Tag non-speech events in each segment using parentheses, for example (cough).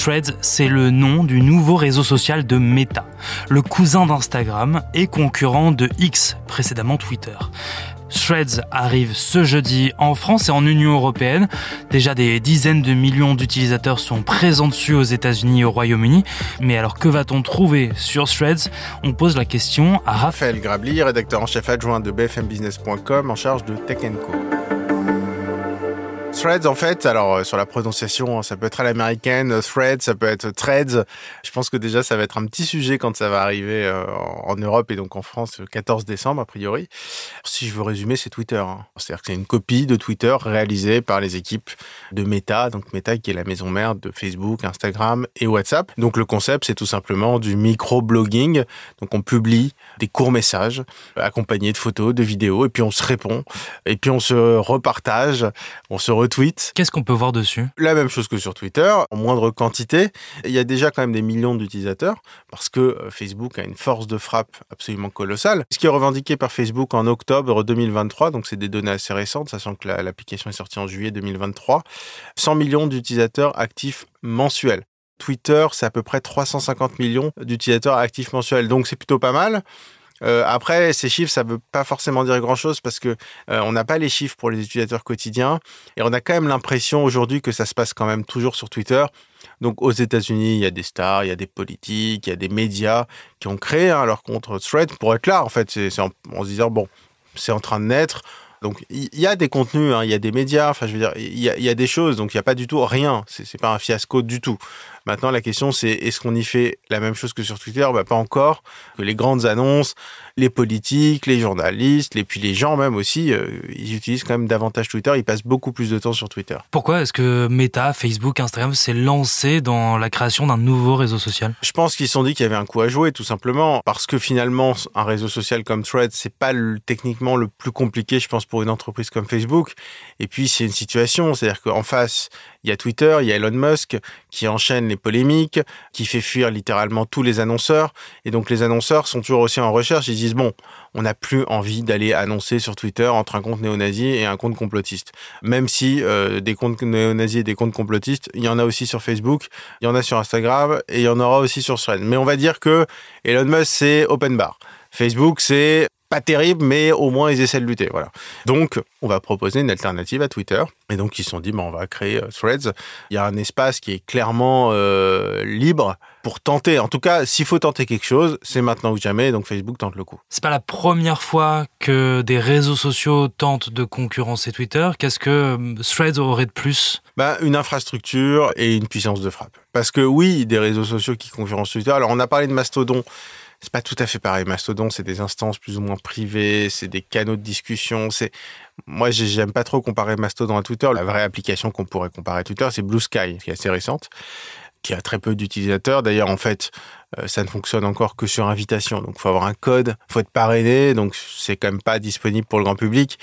Threads, c'est le nom du nouveau réseau social de Meta, le cousin d'Instagram et concurrent de X, précédemment Twitter. Threads arrive ce jeudi en France et en Union européenne. Déjà des dizaines de millions d'utilisateurs sont présents dessus aux États-Unis et au Royaume-Uni. Mais alors que va-t-on trouver sur Threads? On pose la question à Raphaël Grabli, rédacteur en chef adjoint de bfmbusiness.com en charge de Tech Co. Threads, en fait, alors euh, sur la prononciation, ça peut être à l'américaine, euh, Threads, ça peut être Threads. Je pense que déjà, ça va être un petit sujet quand ça va arriver euh, en Europe et donc en France le 14 décembre, a priori. Si je veux résumer, c'est Twitter. Hein. C'est-à-dire que c'est une copie de Twitter réalisée par les équipes de Meta, donc Meta qui est la maison mère de Facebook, Instagram et WhatsApp. Donc le concept, c'est tout simplement du micro-blogging. Donc on publie des courts messages accompagnés de photos, de vidéos, et puis on se répond, et puis on se repartage, on se Qu'est-ce qu'on peut voir dessus? La même chose que sur Twitter, en moindre quantité. Il y a déjà quand même des millions d'utilisateurs parce que euh, Facebook a une force de frappe absolument colossale. Ce qui est revendiqué par Facebook en octobre 2023, donc c'est des données assez récentes, sachant que l'application est sortie en juillet 2023. 100 millions d'utilisateurs actifs mensuels. Twitter, c'est à peu près 350 millions d'utilisateurs actifs mensuels, donc c'est plutôt pas mal. Euh, après, ces chiffres, ça ne veut pas forcément dire grand-chose parce que euh, on n'a pas les chiffres pour les utilisateurs quotidiens et on a quand même l'impression aujourd'hui que ça se passe quand même toujours sur Twitter. Donc aux États-Unis, il y a des stars, il y a des politiques, il y a des médias qui ont créé hein, leur compte Thread pour être là. En fait, c'est en, se disant bon, c'est en train de naître. Donc il y a des contenus, hein, il y a des médias, enfin je veux dire, il y, y, a des choses, donc il n'y a pas du tout rien. C'est pas un fiasco du tout. Maintenant, la question, c'est est-ce qu'on y fait la même chose que sur Twitter? Bah, Pas encore. Les grandes annonces, les politiques, les journalistes, et puis les gens même aussi, euh, ils utilisent quand même davantage Twitter. Ils passent beaucoup plus de temps sur Twitter. Pourquoi est-ce que Meta, Facebook, Instagram s'est lancé dans la création d'un nouveau réseau social? Je pense qu'ils se sont dit qu'il y avait un coup à jouer, tout simplement, parce que finalement, un réseau social comme Thread, c'est pas le, techniquement le plus compliqué, je pense, pour une entreprise comme Facebook. Et puis, c'est une situation, c'est-à-dire qu'en face, il y a Twitter, il y a Elon Musk qui enchaîne les polémiques, qui fait fuir littéralement tous les annonceurs. Et donc les annonceurs sont toujours aussi en recherche. Ils disent, bon, on n'a plus envie d'aller annoncer sur Twitter entre un compte néo-nazi et un compte complotiste. Même si euh, des comptes néo-nazis et des comptes complotistes, il y en a aussi sur Facebook, il y en a sur Instagram et il y en aura aussi sur Thread. Mais on va dire que Elon Musk, c'est open bar. Facebook, c'est pas terrible, mais au moins ils essaient de lutter. Voilà. Donc, on va proposer une alternative à Twitter. Et donc, ils se sont dit, on va créer euh, Threads. Il y a un espace qui est clairement euh, libre pour tenter. En tout cas, s'il faut tenter quelque chose, c'est maintenant ou jamais. Donc, Facebook tente le coup. C'est pas la première fois que des réseaux sociaux tentent de concurrencer Twitter. Qu'est-ce que euh, Threads aurait de plus? Bah, Une infrastructure et une puissance de frappe. Parce que oui, des réseaux sociaux qui concurrencent Twitter. Alors, on a parlé de Mastodon c'est pas tout à fait pareil. Mastodon, c'est des instances plus ou moins privées, c'est des canaux de discussion. C'est moi, j'aime pas trop comparer Mastodon à Twitter. La vraie application qu'on pourrait comparer à Twitter, c'est Blue Sky, qui est assez récente, qui a très peu d'utilisateurs. D'ailleurs, en fait, euh, ça ne fonctionne encore que sur invitation. Donc, faut avoir un code, faut être parrainé. Donc, c'est quand même pas disponible pour le grand public.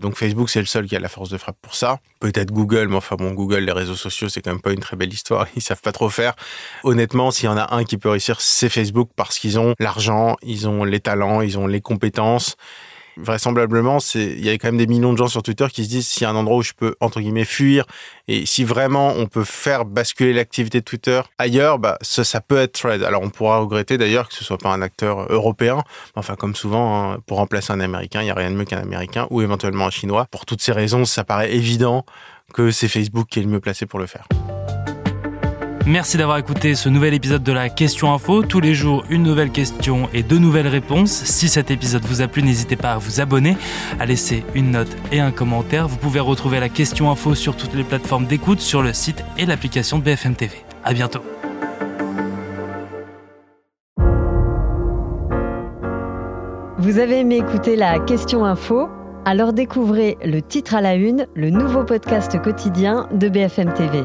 Donc Facebook, c'est le seul qui a la force de frappe pour ça. Peut-être Google, mais enfin bon, Google, les réseaux sociaux, c'est quand même pas une très belle histoire. (laughs) Ils savent pas trop faire. Honnêtement, s'il y en a un qui peut réussir, c'est Facebook parce qu'ils ont l'argent, ils ont les talents, ils ont les compétences vraisemblablement, c'est il y a quand même des millions de gens sur Twitter qui se disent s'il y a un endroit où je peux entre guillemets fuir et si vraiment on peut faire basculer l'activité de Twitter ailleurs, bah ça, peut être Thread. Alors on pourra regretter d'ailleurs que ce soit pas un acteur européen, enfin comme souvent hein, pour remplacer un américain, il y a rien de mieux qu'un américain ou éventuellement un chinois. Pour toutes ces raisons, ça paraît évident que c'est Facebook qui est le mieux placé pour le faire. Merci d'avoir écouté ce nouvel épisode de la Question Info. Tous les jours, une nouvelle question et deux nouvelles réponses. Si cet épisode vous a plu, n'hésitez pas à vous abonner, à laisser une note et un commentaire. Vous pouvez retrouver la Question Info sur toutes les plateformes d'écoute, sur le site et l'application de BFM TV. À bientôt. Vous avez aimé écouter la Question Info? Alors découvrez le titre à la une, le nouveau podcast quotidien de BFM TV.